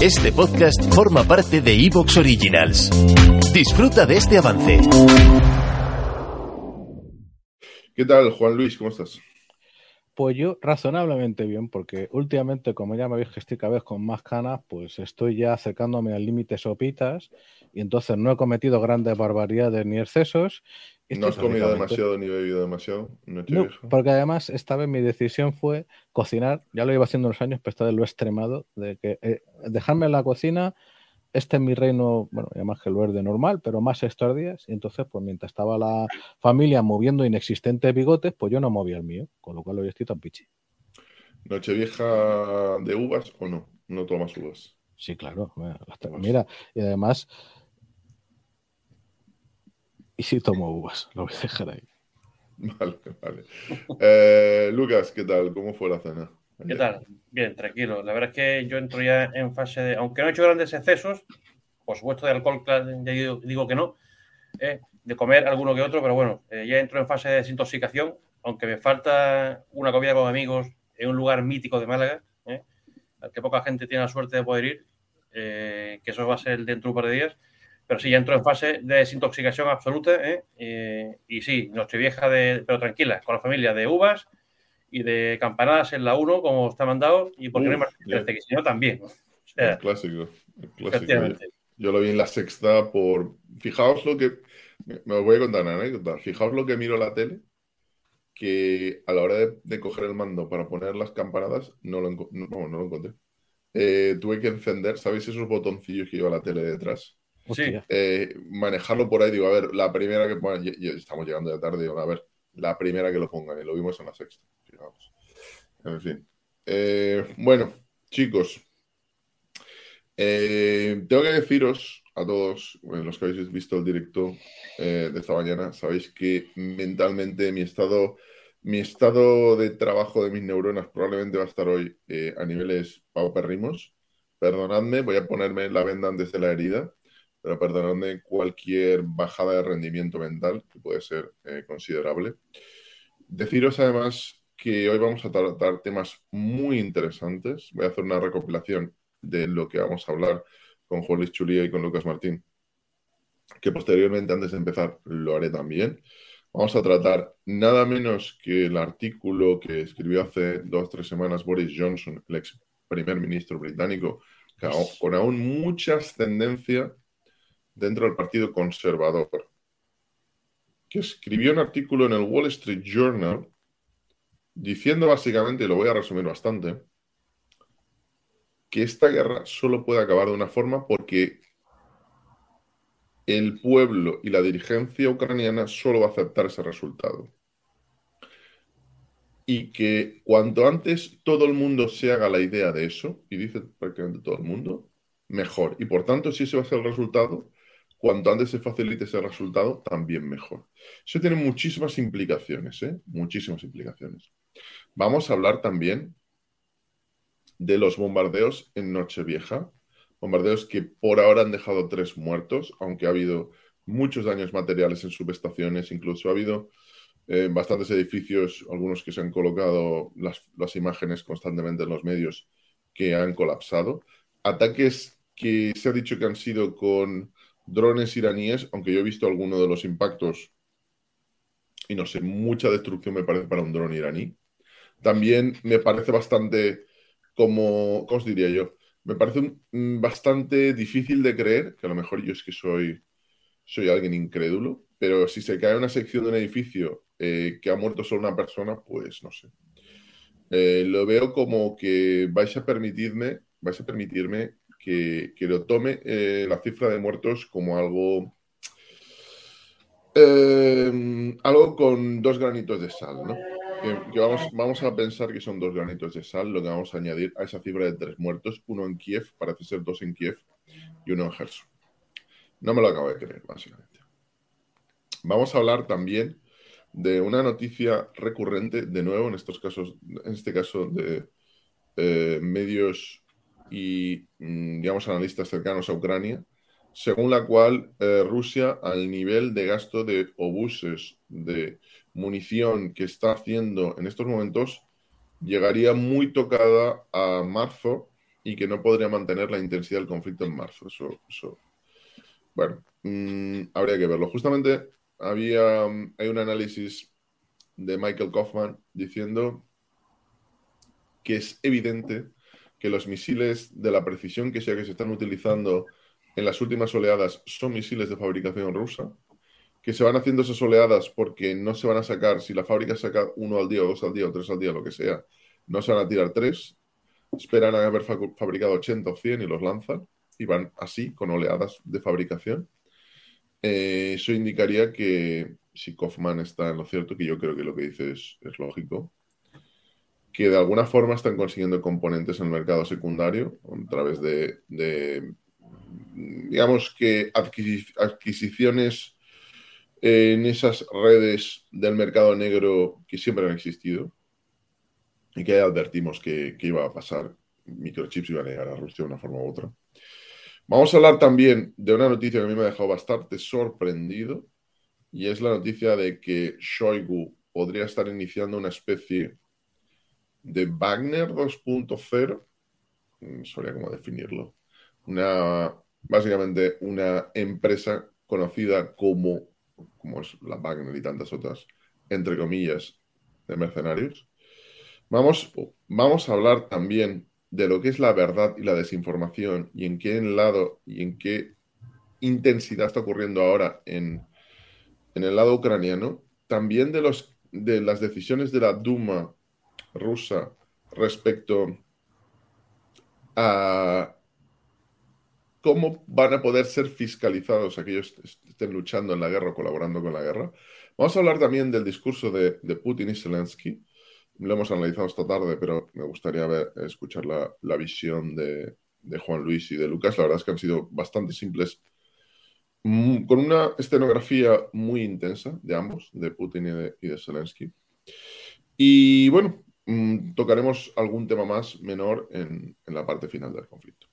este podcast forma parte de Evox Originals. Disfruta de este avance. ¿Qué tal, Juan Luis? ¿Cómo estás? Pues yo razonablemente bien, porque últimamente, como ya me veis que estoy cada vez con más canas, pues estoy ya acercándome al límite sopitas y entonces no he cometido grandes barbaridades ni excesos no has comido demasiado ni bebido demasiado. No, porque además esta vez mi decisión fue cocinar. Ya lo iba haciendo unos años, pero esta vez lo he extremado. De que eh, dejarme en la cocina, este es mi reino, bueno, que el verde normal, pero más estos días. Y entonces, pues mientras estaba la familia moviendo inexistentes bigotes, pues yo no movía el mío. Con lo cual hoy estoy tan pichi. ¿Nochevieja de uvas o no? No tomas uvas. Sí, claro. Mira, y además y si tomo uvas, lo voy a dejar ahí. Vale, vale. Eh, Lucas, ¿qué tal? ¿Cómo fue la cena? ¿Qué tal? Bien, tranquilo. La verdad es que yo entro ya en fase de. Aunque no he hecho grandes excesos, por supuesto de alcohol, ya digo, que no, eh, de comer alguno que otro, pero bueno, eh, ya entro en fase de desintoxicación, aunque me falta una comida con amigos en un lugar mítico de Málaga, al que poca gente tiene la suerte de poder ir, que eso va a ser dentro de un par de días pero sí, ya entró en fase de desintoxicación absoluta. ¿eh? y sí, Nochevieja, de, pero tranquila, con la familia de uvas y de campanadas en la 1, como está mandado, y porque no hay más que si no también. el clásico. Yo, lo vi en la sexta por. Fijaos lo que. Me voy a contar una anécdota. Fijaos lo que miro la tele, que a la hora de, coger el mando para poner las campanadas, no lo, no, lo encontré. Eh, tuve que encender, ¿sabéis esos botoncillos que lleva la tele detrás? Sí. Eh, manejarlo por ahí, digo, a ver, la primera que pongan, estamos llegando de tarde, digo, a ver, la primera que lo pongan, y lo vimos en la sexta, En fin. Eh, bueno, chicos, eh, tengo que deciros a todos, los que habéis visto el directo de esta mañana, sabéis que mentalmente mi estado, mi estado de trabajo de mis neuronas probablemente va a estar hoy a niveles pauperrimos. Perdonadme, voy a ponerme la venda antes de la herida pero perdonadme cualquier bajada de rendimiento mental, que puede ser eh, considerable. Deciros además que hoy vamos a tratar temas muy interesantes. Voy a hacer una recopilación de lo que vamos a hablar con Juan Luis Chulía y con Lucas Martín, que posteriormente, antes de empezar, lo haré también. Vamos a tratar nada menos que el artículo que escribió hace dos o tres semanas Boris Johnson, el ex primer ministro británico, con aún mucha ascendencia dentro del Partido Conservador, que escribió un artículo en el Wall Street Journal diciendo básicamente, y lo voy a resumir bastante, que esta guerra solo puede acabar de una forma porque el pueblo y la dirigencia ucraniana solo va a aceptar ese resultado. Y que cuanto antes todo el mundo se haga la idea de eso, y dice prácticamente todo el mundo, mejor. Y por tanto, si ese va a ser el resultado, cuanto antes se facilite ese resultado, también mejor. Eso tiene muchísimas implicaciones, ¿eh? Muchísimas implicaciones. Vamos a hablar también de los bombardeos en Nochevieja. Bombardeos que por ahora han dejado tres muertos, aunque ha habido muchos daños materiales en subestaciones, incluso ha habido eh, bastantes edificios, algunos que se han colocado las, las imágenes constantemente en los medios que han colapsado. Ataques que se ha dicho que han sido con drones iraníes, aunque yo he visto alguno de los impactos y no sé, mucha destrucción me parece para un dron iraní. También me parece bastante como, ¿cómo os diría yo? Me parece bastante difícil de creer, que a lo mejor yo es que soy, soy alguien incrédulo, pero si se cae una sección de un edificio eh, que ha muerto solo una persona, pues no sé. Eh, lo veo como que vais a permitirme, vais a permitirme que, lo tome eh, la cifra de muertos como algo, eh, algo con dos granitos de sal, ¿no? vamos, vamos a pensar que son dos granitos de sal lo que vamos a añadir a esa cifra de tres muertos, uno en Kiev, parece ser dos en Kiev y uno en Gerson. No me lo acabo de creer, básicamente. Vamos a hablar también de una noticia recurrente, de nuevo, en estos casos, en este caso de eh, medios y, mm, digamos, analistas cercanos a Ucrania, según la cual eh, Rusia, al nivel de gasto de obuses, de munición que está haciendo en estos momentos, llegaría muy tocada a marzo y que no podría mantener la intensidad del conflicto en marzo. Eso, bueno, mm, habría que verlo. Justamente había hay un análisis de Michael Kaufman diciendo que es evidente que los misiles de la precisión que sea que se están utilizando en las últimas oleadas son misiles de fabricación rusa, que se van haciendo esas oleadas porque no se van a sacar, si la fábrica saca uno al día o dos al día o tres al día, lo que sea, no se van a tirar tres, esperan a haber fabricado 80 o 100 y los lanzan y van así con oleadas de fabricación. Eh, eso indicaría que si Kaufman está en lo cierto, que yo creo que lo que dice es, lógico, que de alguna forma están consiguiendo componentes en el mercado secundario a través de, digamos que adquisiciones en esas redes del mercado negro que siempre han existido y que advertimos que, que iba a pasar. Microchips iban a llegar a Rusia de una forma u otra. Vamos a hablar también de una noticia que a mí me ha dejado bastante sorprendido y es la noticia de que Shoigu podría estar iniciando una especie de Wagner 2.0. No sabría cómo definirlo. Una, básicamente una empresa conocida como, como es la Wagner y tantas otras, entre comillas, de mercenarios. Vamos, vamos a hablar también de lo que es la verdad y la desinformación y en qué lado y en qué intensidad está ocurriendo ahora en, el lado ucraniano, también de, los, de las decisiones de la Duma rusa respecto a cómo van a poder ser fiscalizados aquellos que estén luchando en la guerra o colaborando con la guerra. Vamos a hablar también del discurso de, Putin y Zelensky, lo hemos analizado esta tarde, pero me gustaría escuchar la, visión de, Juan Luis y de Lucas. La verdad es que han sido bastante simples, mm, con una escenografía muy intensa de ambos, de Putin y de, Zelensky. Y bueno, mm, tocaremos algún tema más menor en, la parte final del conflicto,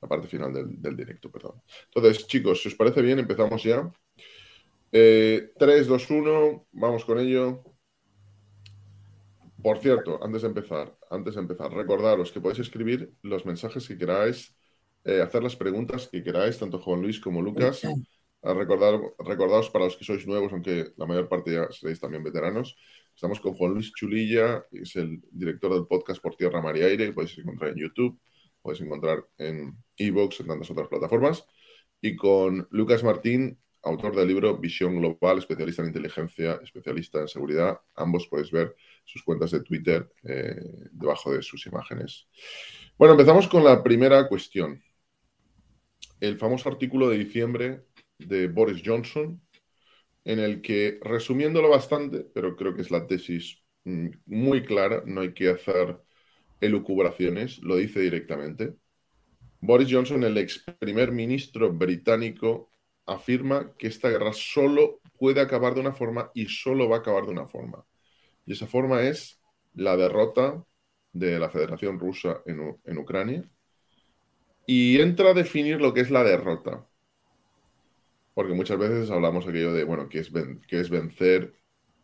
la parte final del, directo, perdón. Entonces, chicos, si os parece bien, empezamos ya. 3, 2, 1, vamos con ello. Por cierto, antes de empezar, antes de empezar, recordaros que podéis escribir los mensajes que queráis, eh, hacer las preguntas que queráis, tanto Juan Luis como Lucas. A recordar, recordaos para los que sois nuevos, aunque la mayor parte ya seréis también veteranos. Estamos con Juan Luis Chulilla, que es el director del podcast Por Tierra, Mar y Aire, podéis encontrar en YouTube, podéis encontrar en Evox, en tantas otras plataformas. Y con Lucas Martín, autor del libro Visión Global, especialista en inteligencia, especialista en seguridad. Ambos podéis ver sus cuentas de Twitter eh, debajo de sus imágenes. Bueno, empezamos con la primera cuestión. El famoso artículo de diciembre de Boris Johnson, en el que, resumiéndolo bastante, pero creo que es la tesis mm, muy clara, no hay que hacer elucubraciones, lo dice directamente. Boris Johnson, el ex primer ministro británico, afirma que esta guerra solo puede acabar de una forma y solo va a acabar de una forma. Y esa forma es la derrota de la Federación Rusa en, Ucrania. Y entra a definir lo que es la derrota. Porque muchas veces hablamos aquello de, bueno, ¿qué es, qué es vencer?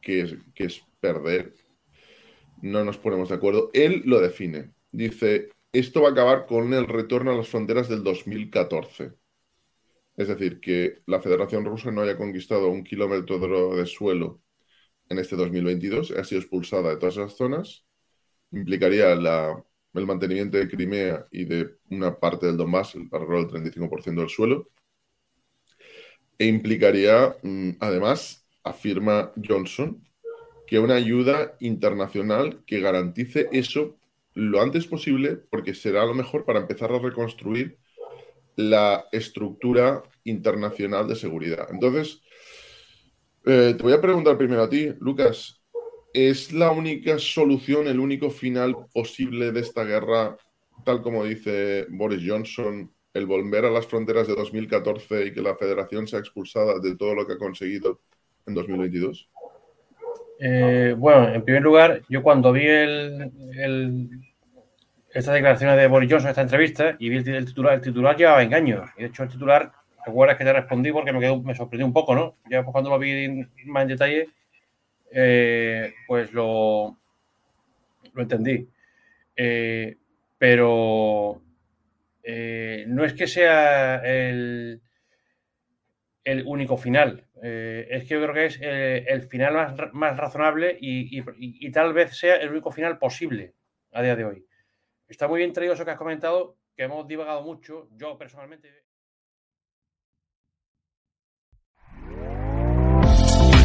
¿Qué es, qué es perder? No nos ponemos de acuerdo. Él lo define. Dice, esto va a acabar con el retorno a las fronteras del 2014. Es decir, que la Federación Rusa no haya conquistado un kilómetro de suelo en este 2022, ha sido expulsada de todas esas zonas, implicaría el mantenimiento de Crimea y de una parte del Donbass, alrededor del 35% del suelo, e implicaría, mm, además, afirma Johnson, que una ayuda internacional que garantice eso lo antes posible, porque será lo mejor para empezar a reconstruir la estructura internacional de seguridad. Entonces, eh, te voy a preguntar primero a ti, Lucas. ¿Es la única solución, el único final posible de esta guerra, tal como dice Boris Johnson, el volver a las fronteras de 2014 y que la federación sea expulsada de todo lo que ha conseguido en 2022? Eh, bueno, en primer lugar, yo cuando vi el, el, estas declaraciones de Boris Johnson, esta entrevista, y vi el, titular, el titular llevaba engaños. Y de hecho, el titular, recuerdas que te respondí porque me, quedó, me sorprendió un poco, ¿no? Ya pues, cuando lo vi más en detalle, eh, pues lo, entendí. Eh, pero eh, no es que sea el, el único final. Eh, es que yo creo que es eh, el final más, más razonable y, y, y, tal vez sea el único final posible a día de hoy. Está muy bien traído eso que has comentado, que hemos divagado mucho. Yo personalmente.